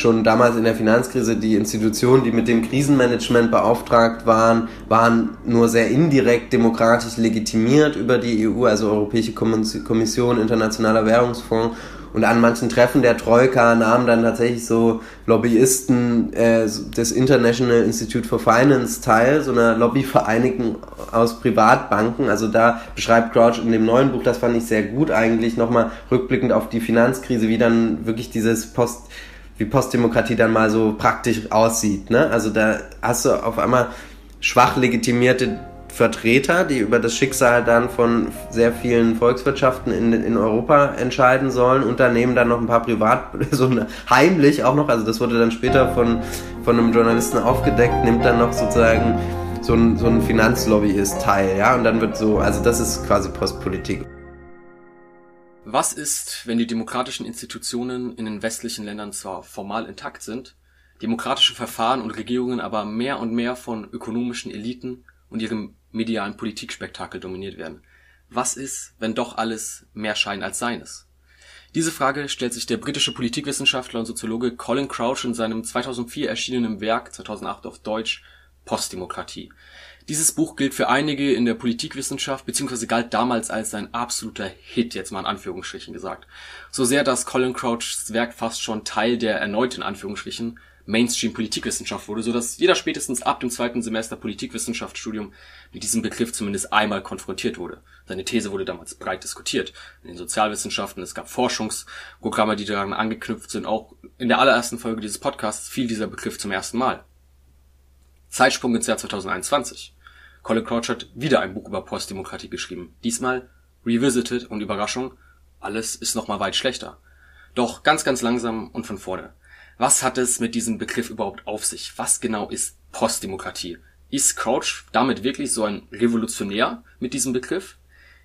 Schon damals in der Finanzkrise die Institutionen, die mit dem Krisenmanagement beauftragt waren, waren nur sehr indirekt demokratisch legitimiert über die EU, also Europäische Kommission, Internationaler Währungsfonds. Und an manchen Treffen der Troika nahmen dann tatsächlich so Lobbyisten äh, des International Institute for Finance teil, so einer Lobbyvereinigung aus Privatbanken. Also da beschreibt Crouch in dem neuen Buch, das fand ich sehr gut eigentlich, nochmal rückblickend auf die Finanzkrise, wie dann wirklich dieses Post wie Postdemokratie dann mal so praktisch aussieht. Ne? Also da hast du auf einmal schwach legitimierte Vertreter, die über das Schicksal dann von sehr vielen Volkswirtschaften in, in Europa entscheiden sollen. Unternehmen dann noch ein paar Privat, so heimlich auch noch, also das wurde dann später von, von einem Journalisten aufgedeckt, nimmt dann noch sozusagen so ein, so ein Finanzlobbyist teil, ja, und dann wird so, also das ist quasi Postpolitik. Was ist, wenn die demokratischen Institutionen in den westlichen Ländern zwar formal intakt sind, demokratische Verfahren und Regierungen aber mehr und mehr von ökonomischen Eliten und ihrem medialen Politikspektakel dominiert werden? Was ist, wenn doch alles mehr Schein als Sein ist? Diese Frage stellt sich der britische Politikwissenschaftler und Soziologe Colin Crouch in seinem 2004 erschienenen Werk 2008 auf Deutsch Postdemokratie dieses Buch gilt für einige in der Politikwissenschaft beziehungsweise galt damals als ein absoluter Hit, jetzt mal in Anführungsstrichen gesagt. So sehr, dass Colin Crouchs Werk fast schon Teil der erneut in Anführungsstrichen Mainstream-Politikwissenschaft wurde, so dass jeder spätestens ab dem zweiten Semester Politikwissenschaftsstudium mit diesem Begriff zumindest einmal konfrontiert wurde. Seine These wurde damals breit diskutiert. In den Sozialwissenschaften, es gab Forschungsprogramme, die daran angeknüpft sind. Auch in der allerersten Folge dieses Podcasts fiel dieser Begriff zum ersten Mal. Zeitsprung ins Jahr 2021. Colin Crouch hat wieder ein Buch über Postdemokratie geschrieben. Diesmal Revisited und Überraschung, alles ist nochmal weit schlechter. Doch ganz, ganz langsam und von vorne. Was hat es mit diesem Begriff überhaupt auf sich? Was genau ist Postdemokratie? Ist Crouch damit wirklich so ein Revolutionär mit diesem Begriff?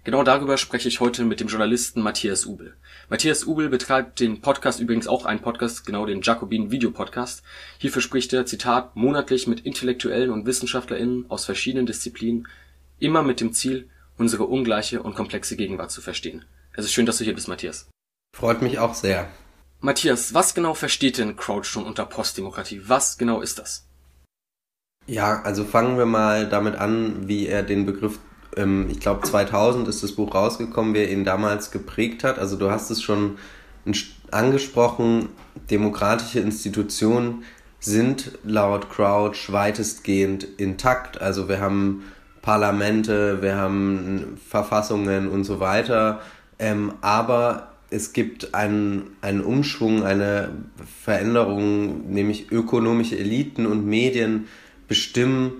Genau darüber spreche ich heute mit dem Journalisten Matthias Ubel. Matthias Ubel betreibt den Podcast, übrigens auch einen Podcast, genau den Jacobin Video Podcast. Hierfür spricht er, Zitat, monatlich mit Intellektuellen und WissenschaftlerInnen aus verschiedenen Disziplinen, immer mit dem Ziel, unsere ungleiche und komplexe Gegenwart zu verstehen. Es ist schön, dass du hier bist, Matthias. Freut mich auch sehr. Matthias, was genau versteht denn Crouch schon unter Postdemokratie? Was genau ist das? Ja, also fangen wir mal damit an, wie er den Begriff ähm, ich glaube 2000 ist das Buch rausgekommen, wer ihn damals geprägt hat. Also du hast es schon angesprochen, demokratische Institutionen sind laut Crouch weitestgehend intakt. Also wir haben Parlamente, wir haben Verfassungen und so weiter. Ähm, aber es gibt einen, einen Umschwung, eine Veränderung, nämlich ökonomische Eliten und Medien bestimmen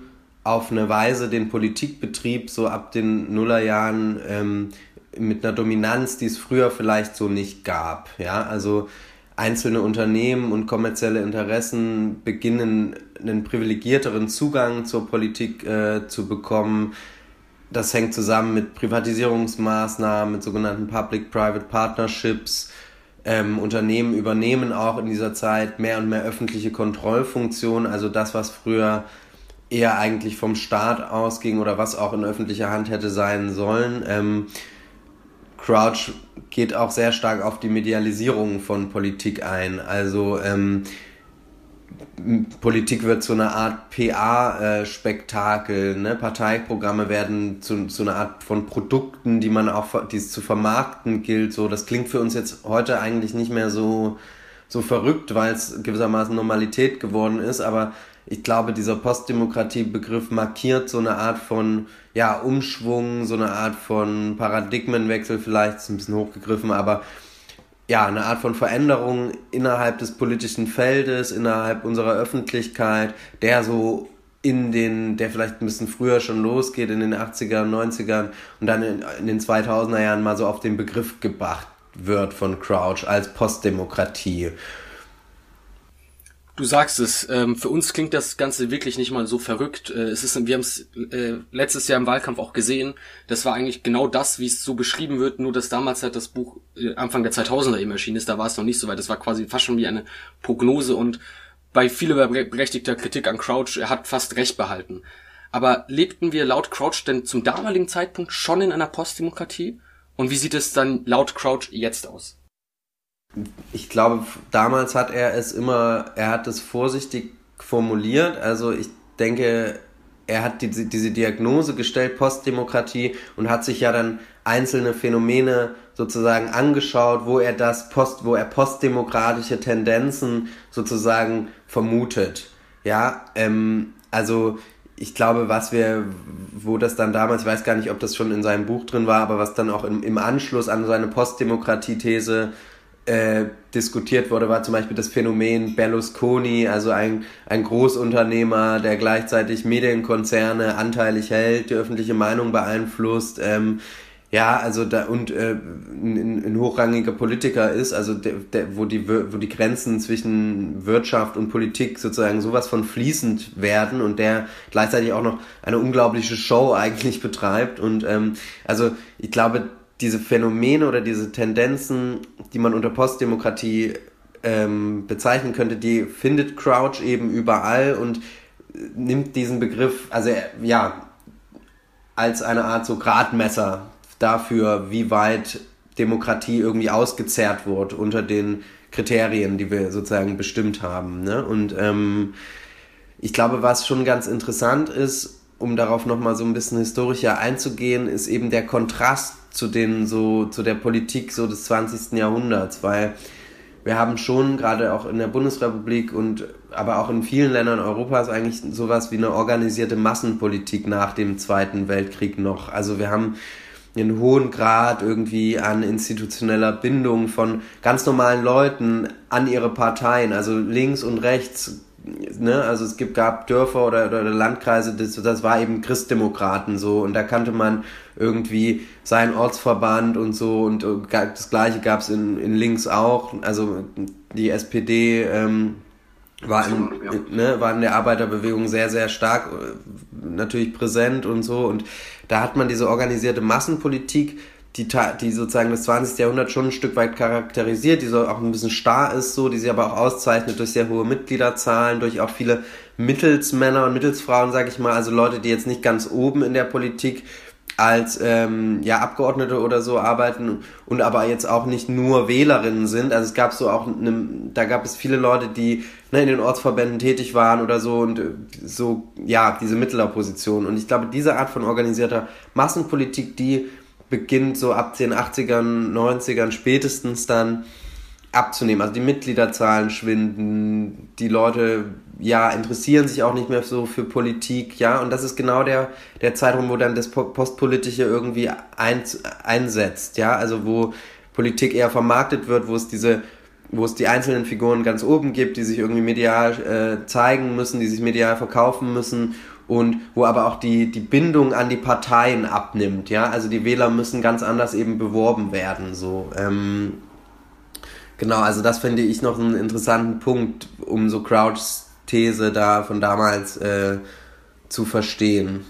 auf eine Weise den Politikbetrieb so ab den Nullerjahren ähm, mit einer Dominanz, die es früher vielleicht so nicht gab. Ja, also einzelne Unternehmen und kommerzielle Interessen beginnen einen privilegierteren Zugang zur Politik äh, zu bekommen. Das hängt zusammen mit Privatisierungsmaßnahmen, mit sogenannten Public-Private Partnerships. Ähm, Unternehmen übernehmen auch in dieser Zeit mehr und mehr öffentliche Kontrollfunktionen, also das, was früher eher eigentlich vom Staat ausging oder was auch in öffentlicher Hand hätte sein sollen. Ähm, Crouch geht auch sehr stark auf die Medialisierung von Politik ein. Also ähm, Politik wird zu einer Art PA-Spektakel, ne? Parteiprogramme werden zu, zu einer Art von Produkten, die man auch die es zu vermarkten gilt. So, das klingt für uns jetzt heute eigentlich nicht mehr so, so verrückt, weil es gewissermaßen Normalität geworden ist, aber ich glaube, dieser Postdemokratie-Begriff markiert so eine Art von ja, Umschwung, so eine Art von Paradigmenwechsel, vielleicht ist ein bisschen hochgegriffen, aber ja, eine Art von Veränderung innerhalb des politischen Feldes, innerhalb unserer Öffentlichkeit, der so in den, der vielleicht ein bisschen früher schon losgeht, in den 80er, 90ern und dann in, in den 2000er Jahren mal so auf den Begriff gebracht wird von Crouch als Postdemokratie. Du sagst es, ähm, für uns klingt das Ganze wirklich nicht mal so verrückt. Äh, es ist, wir haben es äh, letztes Jahr im Wahlkampf auch gesehen. Das war eigentlich genau das, wie es so beschrieben wird, nur dass damals halt das Buch äh, Anfang der 2000er eben erschienen ist. Da war es noch nicht so weit. Das war quasi fast schon wie eine Prognose und bei vieler berechtigter Kritik an Crouch, er hat fast recht behalten. Aber lebten wir laut Crouch denn zum damaligen Zeitpunkt schon in einer Postdemokratie? Und wie sieht es dann laut Crouch jetzt aus? Ich glaube, damals hat er es immer, er hat es vorsichtig formuliert. Also ich denke, er hat die, diese Diagnose gestellt, Postdemokratie, und hat sich ja dann einzelne Phänomene sozusagen angeschaut, wo er das Post, wo er postdemokratische Tendenzen sozusagen vermutet. Ja, ähm, also ich glaube, was wir, wo das dann damals, ich weiß gar nicht, ob das schon in seinem Buch drin war, aber was dann auch im, im Anschluss an seine Postdemokratie-These äh, diskutiert wurde, war zum Beispiel das Phänomen Berlusconi, also ein, ein Großunternehmer, der gleichzeitig Medienkonzerne anteilig hält, die öffentliche Meinung beeinflusst, ähm, ja, also da und äh, ein, ein hochrangiger Politiker ist, also der, der, wo die wo die Grenzen zwischen Wirtschaft und Politik sozusagen sowas von fließend werden und der gleichzeitig auch noch eine unglaubliche Show eigentlich betreibt und ähm, also ich glaube diese Phänomene oder diese Tendenzen, die man unter Postdemokratie ähm, bezeichnen könnte, die findet Crouch eben überall und nimmt diesen Begriff, also ja, als eine Art so Gradmesser dafür, wie weit Demokratie irgendwie ausgezerrt wird unter den Kriterien, die wir sozusagen bestimmt haben. Ne? Und ähm, ich glaube, was schon ganz interessant ist, um darauf nochmal so ein bisschen historischer einzugehen, ist eben der Kontrast zu den so, zu der Politik so des 20. Jahrhunderts, weil wir haben schon gerade auch in der Bundesrepublik und aber auch in vielen Ländern Europas eigentlich sowas wie eine organisierte Massenpolitik nach dem Zweiten Weltkrieg noch. Also wir haben einen hohen Grad irgendwie an institutioneller Bindung von ganz normalen Leuten an ihre Parteien, also links und rechts. Ne? Also es gibt, gab Dörfer oder, oder Landkreise, das, das war eben Christdemokraten so und da kannte man irgendwie seinen Ortsverband und so und das gleiche gab es in, in links auch. Also die SPD ähm, war, in, ne, war in der Arbeiterbewegung sehr, sehr stark äh, natürlich präsent und so. Und da hat man diese organisierte Massenpolitik, die, die sozusagen das 20. Jahrhundert schon ein Stück weit charakterisiert, die so auch ein bisschen starr ist, so, die sich aber auch auszeichnet durch sehr hohe Mitgliederzahlen, durch auch viele Mittelsmänner und Mittelsfrauen, sag ich mal, also Leute, die jetzt nicht ganz oben in der Politik als ähm, ja, Abgeordnete oder so arbeiten und aber jetzt auch nicht nur Wählerinnen sind. Also es gab so auch, ne, da gab es viele Leute, die ne, in den Ortsverbänden tätig waren oder so und äh, so, ja, diese Mittleropposition. Und ich glaube, diese Art von organisierter Massenpolitik, die beginnt so ab den 80ern, 90ern spätestens dann abzunehmen. Also die Mitgliederzahlen schwinden, die Leute ja interessieren sich auch nicht mehr so für Politik, ja, und das ist genau der der Zeitraum, wo dann das postpolitische irgendwie ein, einsetzt, ja, also wo Politik eher vermarktet wird, wo es diese wo es die einzelnen Figuren ganz oben gibt, die sich irgendwie medial äh, zeigen müssen, die sich medial verkaufen müssen und wo aber auch die, die Bindung an die Parteien abnimmt, ja, also die Wähler müssen ganz anders eben beworben werden, so. Ähm, Genau, also das finde ich noch einen interessanten Punkt, um so Crouchs These da von damals äh, zu verstehen.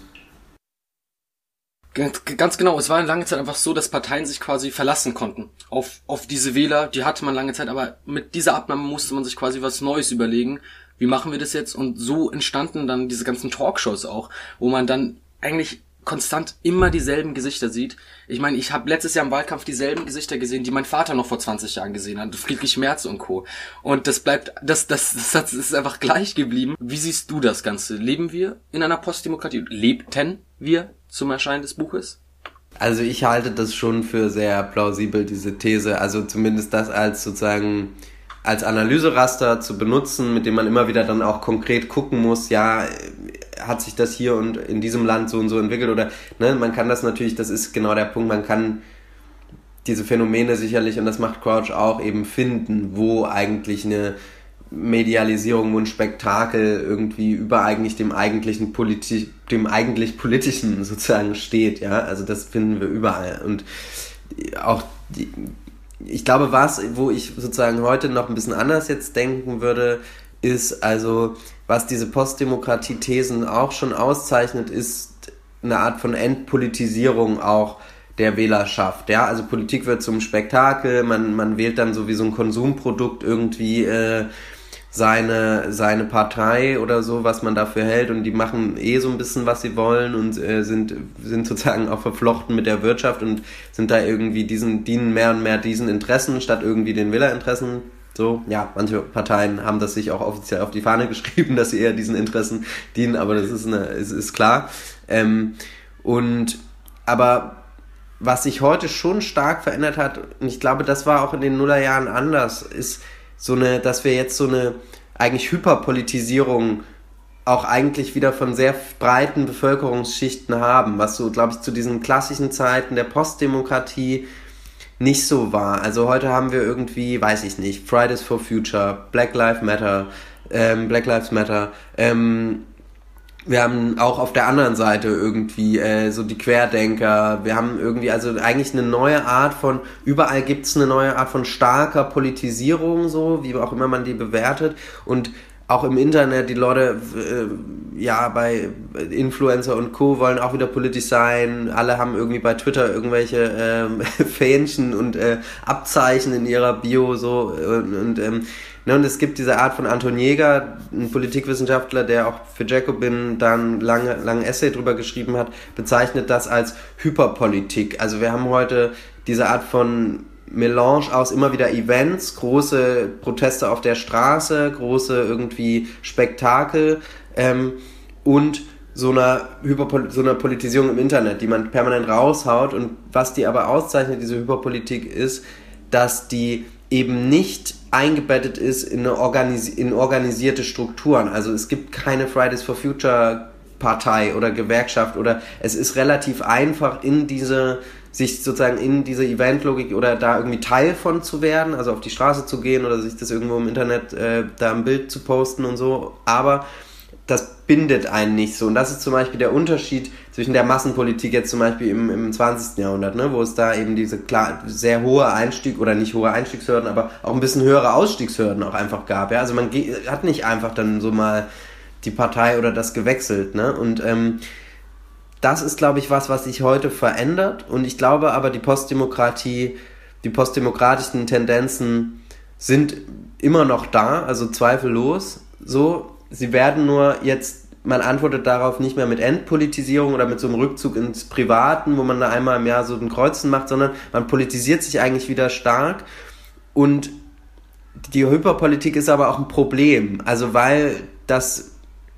Ganz genau, es war lange Zeit einfach so, dass Parteien sich quasi verlassen konnten auf, auf diese Wähler, die hatte man lange Zeit, aber mit dieser Abnahme musste man sich quasi was Neues überlegen. Wie machen wir das jetzt? Und so entstanden dann diese ganzen Talkshows auch, wo man dann eigentlich konstant immer dieselben Gesichter sieht. Ich meine, ich habe letztes Jahr im Wahlkampf dieselben Gesichter gesehen, die mein Vater noch vor 20 Jahren gesehen hat. Friedrich Merz und Co. Und das bleibt, das, das, das, das ist einfach gleich geblieben. Wie siehst du das Ganze? Leben wir in einer Postdemokratie? Lebten wir zum Erscheinen des Buches? Also ich halte das schon für sehr plausibel, diese These. Also zumindest das als sozusagen als Analyseraster zu benutzen, mit dem man immer wieder dann auch konkret gucken muss, ja, hat sich das hier und in diesem Land so und so entwickelt oder ne, man kann das natürlich, das ist genau der Punkt, man kann diese Phänomene sicherlich, und das macht Crouch auch, eben finden, wo eigentlich eine Medialisierung, wo ein Spektakel irgendwie über eigentlich dem eigentlichen Politi dem eigentlich politischen sozusagen steht, ja, also das finden wir überall. Und auch die, ich glaube, was, wo ich sozusagen heute noch ein bisschen anders jetzt denken würde, ist also was diese Postdemokratie-Thesen auch schon auszeichnet, ist eine Art von Entpolitisierung auch der Wählerschaft. Ja, also Politik wird zum Spektakel, man, man wählt dann so wie so ein Konsumprodukt irgendwie äh, seine, seine Partei oder so, was man dafür hält und die machen eh so ein bisschen, was sie wollen und äh, sind, sind sozusagen auch verflochten mit der Wirtschaft und sind da irgendwie diesen, dienen mehr und mehr diesen Interessen statt irgendwie den Villa-Interessen. So, ja, manche Parteien haben das sich auch offiziell auf die Fahne geschrieben, dass sie eher diesen Interessen dienen, aber das ist, eine, ist, ist klar. Ähm, und, aber was sich heute schon stark verändert hat, und ich glaube, das war auch in den Nullerjahren anders, ist, so eine, dass wir jetzt so eine eigentlich Hyperpolitisierung auch eigentlich wieder von sehr breiten Bevölkerungsschichten haben, was so, glaube ich, zu diesen klassischen Zeiten der Postdemokratie nicht so war. Also heute haben wir irgendwie, weiß ich nicht, Fridays for Future, Black Lives Matter, ähm, Black Lives Matter, ähm, wir haben auch auf der anderen Seite irgendwie äh, so die Querdenker. Wir haben irgendwie also eigentlich eine neue Art von, überall gibt's eine neue Art von starker Politisierung, so, wie auch immer man die bewertet. Und auch im Internet, die Leute, äh, ja, bei Influencer und Co. wollen auch wieder politisch sein. Alle haben irgendwie bei Twitter irgendwelche ähm, Fähnchen und äh, Abzeichen in ihrer Bio so und, und ähm, Ne, und es gibt diese Art von Anton Jäger, ein Politikwissenschaftler, der auch für Jacobin dann lange, lange Essay drüber geschrieben hat, bezeichnet das als Hyperpolitik. Also wir haben heute diese Art von Melange aus immer wieder Events, große Proteste auf der Straße, große irgendwie Spektakel ähm, und so einer, Hyperpol so einer Politisierung im Internet, die man permanent raushaut. Und was die aber auszeichnet, diese Hyperpolitik, ist, dass die eben nicht eingebettet ist in, eine organisi in organisierte Strukturen. Also es gibt keine Fridays for Future Partei oder Gewerkschaft oder es ist relativ einfach in diese sich sozusagen in diese Eventlogik oder da irgendwie Teil von zu werden, also auf die Straße zu gehen oder sich das irgendwo im Internet äh, da ein Bild zu posten und so. Aber das bindet einen nicht so. Und das ist zum Beispiel der Unterschied zwischen der Massenpolitik jetzt zum Beispiel im, im 20. Jahrhundert, ne, wo es da eben diese klar, sehr hohe Einstieg oder nicht hohe Einstiegshürden, aber auch ein bisschen höhere Ausstiegshürden auch einfach gab. Ja? Also man hat nicht einfach dann so mal die Partei oder das gewechselt. Ne? Und ähm, das ist, glaube ich, was, was sich heute verändert. Und ich glaube aber, die Postdemokratie, die postdemokratischen Tendenzen sind immer noch da, also zweifellos so sie werden nur jetzt, man antwortet darauf nicht mehr mit Endpolitisierung oder mit so einem Rückzug ins Privaten, wo man da einmal im Jahr so ein Kreuzen macht, sondern man politisiert sich eigentlich wieder stark und die Hyperpolitik ist aber auch ein Problem, also weil das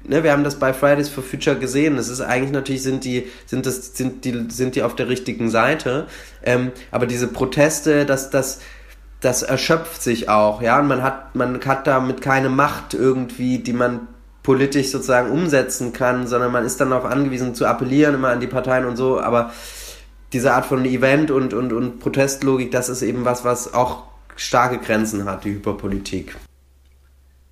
Ne, wir haben das bei Fridays for Future gesehen. Das ist eigentlich natürlich sind die sind das sind die sind die auf der richtigen Seite. Ähm, aber diese Proteste, dass das das erschöpft sich auch, ja, und man hat, man hat damit keine Macht irgendwie, die man politisch sozusagen umsetzen kann, sondern man ist dann darauf angewiesen zu appellieren immer an die Parteien und so, aber diese Art von Event und, und, und Protestlogik, das ist eben was, was auch starke Grenzen hat, die Hyperpolitik.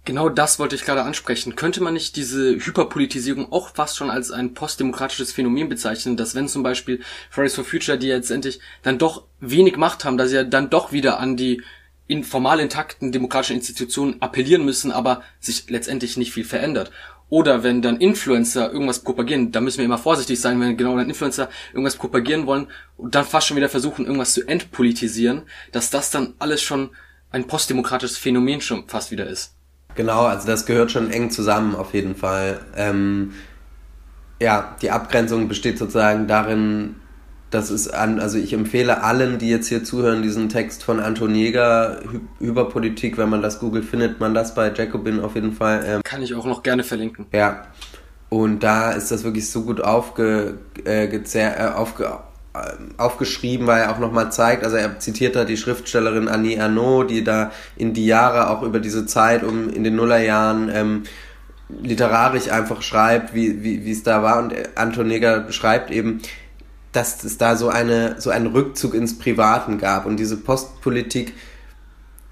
Genau das wollte ich gerade ansprechen. Könnte man nicht diese Hyperpolitisierung auch fast schon als ein postdemokratisches Phänomen bezeichnen, dass wenn zum Beispiel Fridays for Future, die jetzt endlich dann doch wenig Macht haben, dass sie ja dann doch wieder an die in formal intakten demokratischen Institutionen appellieren müssen, aber sich letztendlich nicht viel verändert. Oder wenn dann Influencer irgendwas propagieren, da müssen wir immer vorsichtig sein, wenn genau dann Influencer irgendwas propagieren wollen und dann fast schon wieder versuchen, irgendwas zu entpolitisieren, dass das dann alles schon ein postdemokratisches Phänomen schon fast wieder ist. Genau, also das gehört schon eng zusammen auf jeden Fall. Ähm, ja, die Abgrenzung besteht sozusagen darin, dass es an, also ich empfehle allen, die jetzt hier zuhören, diesen Text von Anton Jäger über Politik, wenn man das googelt, findet man das bei Jacobin auf jeden Fall. Ähm, Kann ich auch noch gerne verlinken. Ja, und da ist das wirklich so gut aufge, äh, äh, aufge, aufgeschrieben, weil er auch nochmal zeigt, also er zitiert da die Schriftstellerin Annie Ernaux, die da in die Jahre auch über diese Zeit um in den Nullerjahren ähm, literarisch einfach schreibt, wie, wie, es da war und Anton Neger beschreibt eben, dass es da so eine so einen Rückzug ins Privaten gab und diese Postpolitik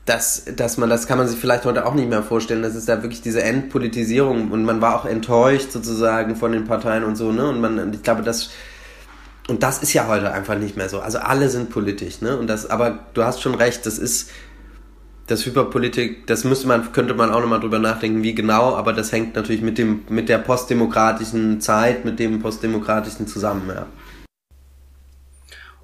dass, dass man, das kann man sich vielleicht heute auch nicht mehr vorstellen, dass es da wirklich diese Endpolitisierung und man war auch enttäuscht sozusagen von den Parteien und so, ne? Und man, ich glaube, das und das ist ja heute einfach nicht mehr so. Also alle sind politisch, ne? Und das, aber du hast schon recht, das ist das Hyperpolitik, das müsste man, könnte man auch nochmal drüber nachdenken, wie genau, aber das hängt natürlich mit dem, mit der postdemokratischen Zeit, mit dem postdemokratischen zusammen, ja.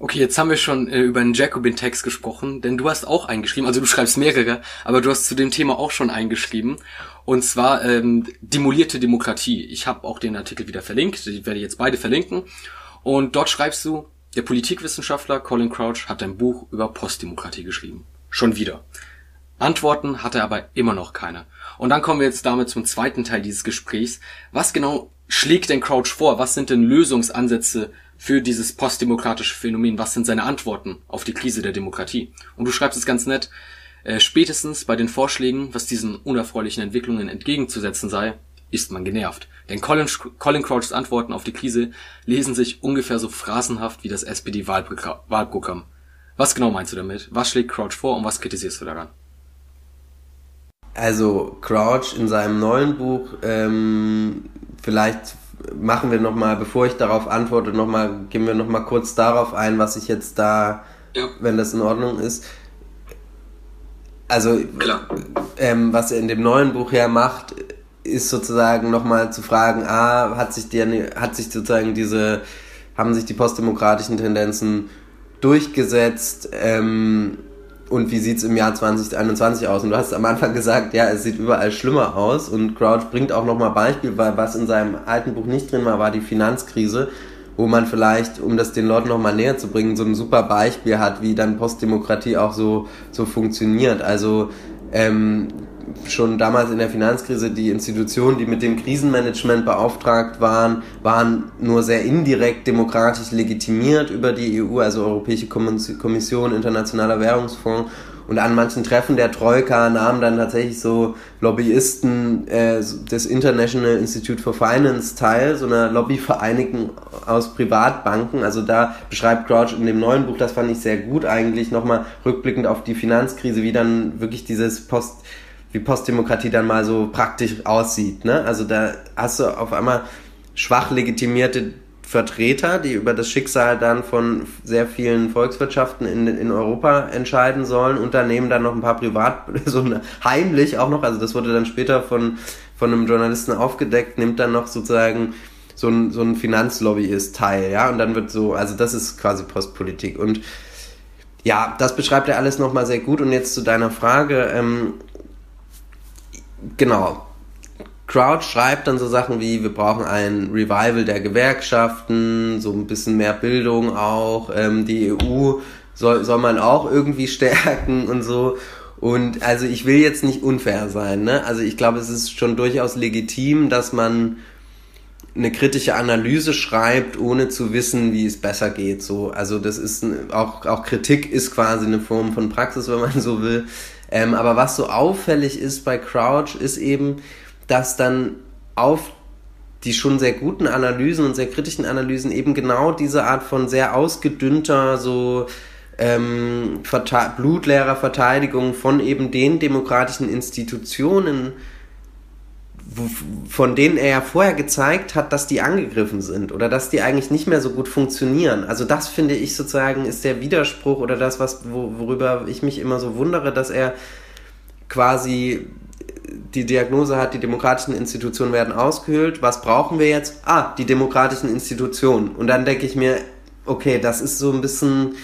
Okay, jetzt haben wir schon äh, über einen Jacobin-Text gesprochen, denn du hast auch eingeschrieben, also du schreibst mehrere, aber du hast zu dem Thema auch schon eingeschrieben. Und zwar ähm, demolierte Demokratie. Ich habe auch den Artikel wieder verlinkt, ich werde jetzt beide verlinken. Und dort schreibst du, der Politikwissenschaftler Colin Crouch hat ein Buch über Postdemokratie geschrieben. Schon wieder. Antworten hat er aber immer noch keine. Und dann kommen wir jetzt damit zum zweiten Teil dieses Gesprächs. Was genau schlägt denn Crouch vor? Was sind denn Lösungsansätze für dieses postdemokratische Phänomen? Was sind seine Antworten auf die Krise der Demokratie? Und du schreibst es ganz nett. Äh, spätestens bei den Vorschlägen, was diesen unerfreulichen Entwicklungen entgegenzusetzen sei, ist man genervt. Denn Colin, Colin Crouchs Antworten auf die Krise lesen sich ungefähr so phrasenhaft wie das SPD-Wahlprogramm. Was genau meinst du damit? Was schlägt Crouch vor und was kritisierst du daran? Also Crouch in seinem neuen Buch ähm, vielleicht machen wir nochmal, bevor ich darauf antworte, nochmal, gehen wir nochmal kurz darauf ein, was ich jetzt da, ja. wenn das in Ordnung ist. Also, ähm, was er in dem neuen Buch ja macht, ist sozusagen nochmal zu fragen, ah, hat sich, die, hat sich sozusagen diese, haben sich die postdemokratischen Tendenzen durchgesetzt, ähm, und wie sieht es im Jahr 2021 aus? Und du hast am Anfang gesagt, ja, es sieht überall schlimmer aus. Und Crouch bringt auch nochmal Beispiel, weil was in seinem alten Buch nicht drin war, war die Finanzkrise, wo man vielleicht, um das den Leuten nochmal näher zu bringen, so ein super Beispiel hat, wie dann Postdemokratie auch so, so funktioniert. Also ähm, schon damals in der Finanzkrise die Institutionen, die mit dem Krisenmanagement beauftragt waren, waren nur sehr indirekt demokratisch legitimiert über die EU, also Europäische Kommission, Internationaler Währungsfonds. Und an manchen Treffen der Troika nahmen dann tatsächlich so Lobbyisten äh, des International Institute for Finance teil, so einer Lobbyvereinigung aus Privatbanken. Also da beschreibt Crouch in dem neuen Buch, das fand ich sehr gut eigentlich, nochmal rückblickend auf die Finanzkrise, wie dann wirklich dieses Post wie Postdemokratie dann mal so praktisch aussieht. Ne? Also da hast du auf einmal schwach legitimierte Vertreter, die über das Schicksal dann von sehr vielen Volkswirtschaften in, in Europa entscheiden sollen. Unternehmen dann noch ein paar Privat, so heimlich auch noch, also das wurde dann später von, von einem Journalisten aufgedeckt, nimmt dann noch sozusagen so ein, so ein Finanzlobbyist teil, ja, und dann wird so, also das ist quasi Postpolitik und ja, das beschreibt er alles nochmal sehr gut und jetzt zu deiner Frage, ähm, genau. Crouch schreibt dann so Sachen wie, wir brauchen ein Revival der Gewerkschaften, so ein bisschen mehr Bildung auch, ähm, die EU soll, soll man auch irgendwie stärken und so. Und also ich will jetzt nicht unfair sein, ne? Also ich glaube, es ist schon durchaus legitim, dass man eine kritische Analyse schreibt, ohne zu wissen, wie es besser geht. So, also das ist auch auch Kritik ist quasi eine Form von Praxis, wenn man so will. Ähm, aber was so auffällig ist bei Crouch, ist eben, dass dann auf die schon sehr guten Analysen und sehr kritischen Analysen eben genau diese Art von sehr ausgedünnter, so ähm, blutleerer Verteidigung von eben den demokratischen Institutionen von denen er ja vorher gezeigt hat, dass die angegriffen sind oder dass die eigentlich nicht mehr so gut funktionieren. Also das finde ich sozusagen ist der Widerspruch oder das, was, worüber ich mich immer so wundere, dass er quasi die Diagnose hat, die demokratischen Institutionen werden ausgehöhlt. Was brauchen wir jetzt? Ah, die demokratischen Institutionen. Und dann denke ich mir, okay, das ist so ein bisschen,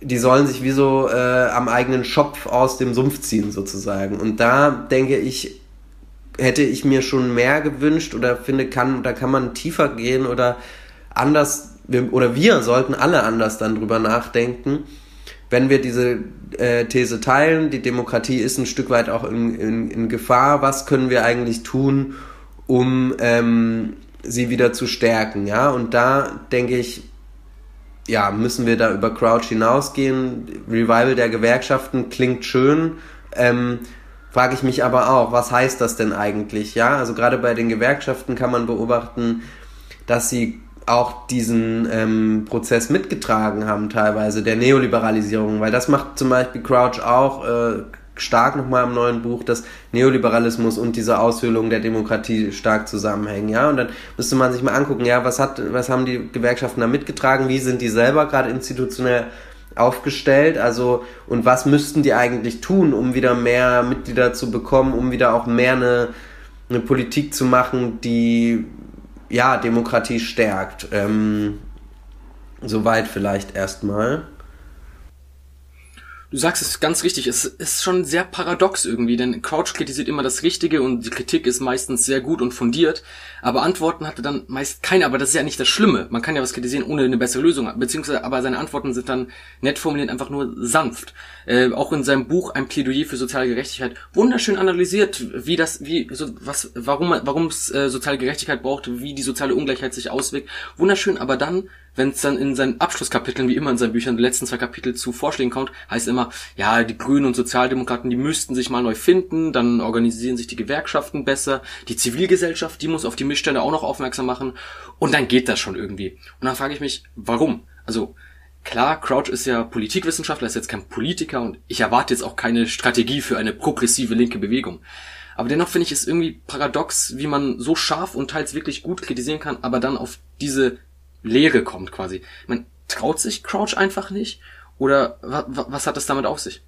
die sollen sich wie so äh, am eigenen Schopf aus dem Sumpf ziehen sozusagen. Und da denke ich, hätte ich mir schon mehr gewünscht oder finde, kann, da kann man tiefer gehen oder anders, oder wir sollten alle anders dann drüber nachdenken, wenn wir diese äh, These teilen, die Demokratie ist ein Stück weit auch in, in, in Gefahr, was können wir eigentlich tun, um ähm, sie wieder zu stärken, ja, und da denke ich, ja, müssen wir da über Crouch hinausgehen. Revival der Gewerkschaften klingt schön, ähm, frage ich mich aber auch, was heißt das denn eigentlich? Ja, also gerade bei den Gewerkschaften kann man beobachten, dass sie auch diesen ähm, Prozess mitgetragen haben, teilweise der Neoliberalisierung, weil das macht zum Beispiel Crouch auch äh, stark nochmal im neuen Buch, dass Neoliberalismus und diese Aushöhlung der Demokratie stark zusammenhängen, ja, und dann müsste man sich mal angucken, ja, was hat, was haben die Gewerkschaften da mitgetragen, wie sind die selber gerade institutionell aufgestellt? Also, und was müssten die eigentlich tun, um wieder mehr Mitglieder zu bekommen, um wieder auch mehr eine, eine Politik zu machen, die ja Demokratie stärkt? Ähm, Soweit vielleicht erstmal. Du sagst es ganz richtig, es ist schon sehr paradox irgendwie, denn Crouch kritisiert immer das Richtige und die Kritik ist meistens sehr gut und fundiert, aber Antworten hatte dann meist keine, aber das ist ja nicht das Schlimme. Man kann ja was kritisieren ohne eine bessere Lösung, beziehungsweise aber seine Antworten sind dann nett formuliert, einfach nur sanft. Äh, auch in seinem Buch Ein Plädoyer für soziale Gerechtigkeit wunderschön analysiert, wie das, wie, so, was, warum, warum es äh, soziale Gerechtigkeit braucht, wie die soziale Ungleichheit sich auswirkt. Wunderschön, aber dann wenn es dann in seinen Abschlusskapiteln, wie immer in seinen Büchern, die letzten zwei Kapitel zu Vorschlägen kommt, heißt immer, ja, die Grünen und Sozialdemokraten, die müssten sich mal neu finden, dann organisieren sich die Gewerkschaften besser, die Zivilgesellschaft, die muss auf die Missstände auch noch aufmerksam machen und dann geht das schon irgendwie. Und dann frage ich mich, warum? Also, klar, Crouch ist ja Politikwissenschaftler, ist jetzt kein Politiker und ich erwarte jetzt auch keine Strategie für eine progressive linke Bewegung. Aber dennoch finde ich es irgendwie paradox, wie man so scharf und teils wirklich gut kritisieren kann, aber dann auf diese Leere kommt quasi. Man traut sich Crouch einfach nicht? Oder was hat das damit auf sich?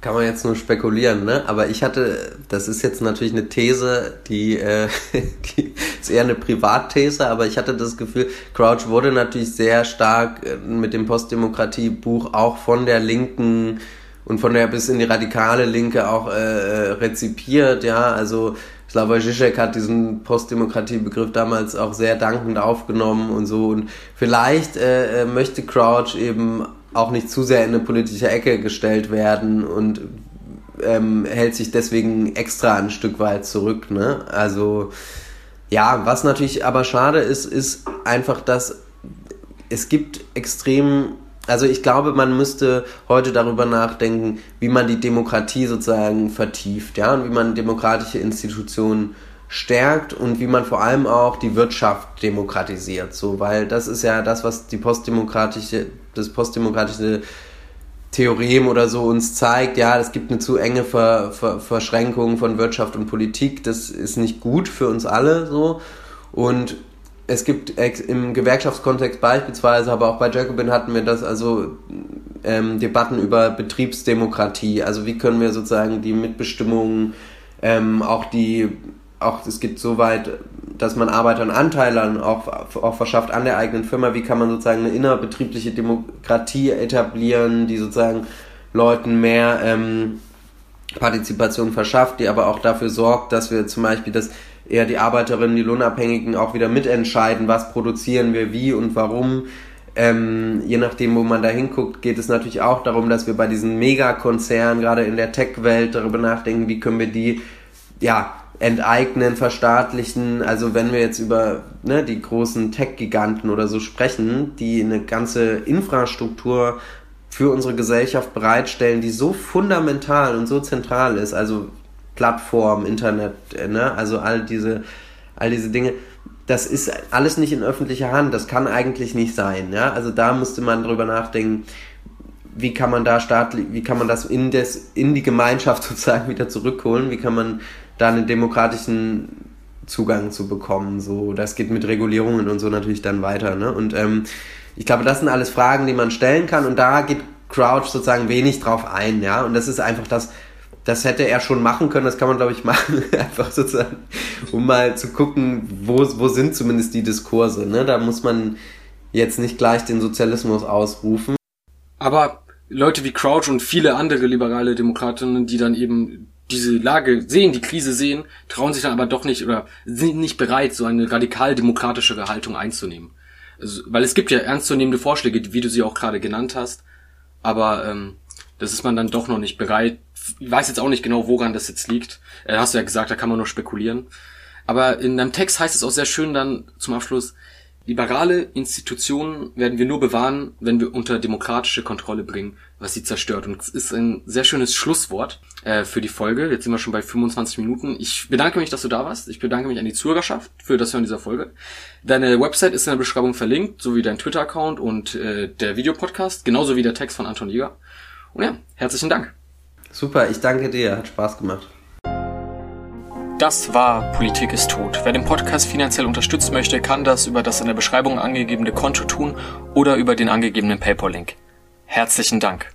Kann man jetzt nur spekulieren, ne? Aber ich hatte, das ist jetzt natürlich eine These, die, äh, die ist eher eine Privatthese, aber ich hatte das Gefühl, Crouch wurde natürlich sehr stark äh, mit dem Postdemokratie-Buch auch von der Linken und von der bis in die radikale Linke auch äh, äh rezipiert, ja. Also Slavoj Žižek hat diesen Postdemokratie-Begriff damals auch sehr dankend aufgenommen und so. Und vielleicht äh, äh, möchte Crouch eben auch nicht zu sehr in eine politische Ecke gestellt werden und ähm, hält sich deswegen extra ein Stück weit zurück. Ne? Also ja, was natürlich aber schade ist, ist einfach, dass es gibt extrem also ich glaube, man müsste heute darüber nachdenken, wie man die Demokratie sozusagen vertieft, ja, und wie man demokratische Institutionen stärkt und wie man vor allem auch die Wirtschaft demokratisiert, so, weil das ist ja das, was die postdemokratische, das postdemokratische Theorem oder so uns zeigt, ja, es gibt eine zu enge Ver, Ver, Verschränkung von Wirtschaft und Politik, das ist nicht gut für uns alle, so, und es gibt im Gewerkschaftskontext beispielsweise, aber auch bei Jacobin hatten wir das, also ähm, Debatten über Betriebsdemokratie, also wie können wir sozusagen die Mitbestimmung, ähm, auch die, auch es gibt so weit, dass man Arbeitern Anteile auch, auch verschafft an der eigenen Firma, wie kann man sozusagen eine innerbetriebliche Demokratie etablieren, die sozusagen Leuten mehr ähm, Partizipation verschafft, die aber auch dafür sorgt, dass wir zum Beispiel das eher die Arbeiterinnen, die Lohnabhängigen auch wieder mitentscheiden, was produzieren wir, wie und warum. Ähm, je nachdem, wo man da hinguckt, geht es natürlich auch darum, dass wir bei diesen Megakonzernen, gerade in der Tech-Welt, darüber nachdenken, wie können wir die ja, enteignen, verstaatlichen. Also wenn wir jetzt über ne, die großen Tech-Giganten oder so sprechen, die eine ganze Infrastruktur für unsere Gesellschaft bereitstellen, die so fundamental und so zentral ist. Also Plattform, Internet, äh, ne? also all diese, all diese Dinge, das ist alles nicht in öffentlicher Hand, das kann eigentlich nicht sein. Ja? Also da müsste man drüber nachdenken, wie kann man da staatlich, wie kann man das in, des, in die Gemeinschaft sozusagen wieder zurückholen, wie kann man da einen demokratischen Zugang zu bekommen. So, das geht mit Regulierungen und so natürlich dann weiter. Ne? Und ähm, ich glaube, das sind alles Fragen, die man stellen kann und da geht Crouch sozusagen wenig drauf ein, ja. Und das ist einfach das, das hätte er schon machen können, das kann man, glaube ich, machen, einfach sozusagen, um mal zu gucken, wo, wo sind zumindest die Diskurse. Ne? Da muss man jetzt nicht gleich den Sozialismus ausrufen. Aber Leute wie Crouch und viele andere liberale Demokratinnen, die dann eben diese Lage sehen, die Krise sehen, trauen sich dann aber doch nicht oder sind nicht bereit, so eine radikal demokratischere Haltung einzunehmen. Also, weil es gibt ja ernstzunehmende Vorschläge, wie du sie auch gerade genannt hast, aber ähm, das ist man dann doch noch nicht bereit. Ich weiß jetzt auch nicht genau, woran das jetzt liegt. Äh, hast du ja gesagt, da kann man nur spekulieren. Aber in deinem Text heißt es auch sehr schön dann zum Abschluss, liberale Institutionen werden wir nur bewahren, wenn wir unter demokratische Kontrolle bringen, was sie zerstört. Und es ist ein sehr schönes Schlusswort äh, für die Folge. Jetzt sind wir schon bei 25 Minuten. Ich bedanke mich, dass du da warst. Ich bedanke mich an die Zuhörerschaft für das Hören dieser Folge. Deine Website ist in der Beschreibung verlinkt, sowie dein Twitter-Account und äh, der Videopodcast, genauso wie der Text von Anton Jäger. Und ja, herzlichen Dank. Super, ich danke dir, hat Spaß gemacht. Das war Politik ist tot. Wer den Podcast finanziell unterstützen möchte, kann das über das in der Beschreibung angegebene Konto tun oder über den angegebenen PayPal-Link. Herzlichen Dank.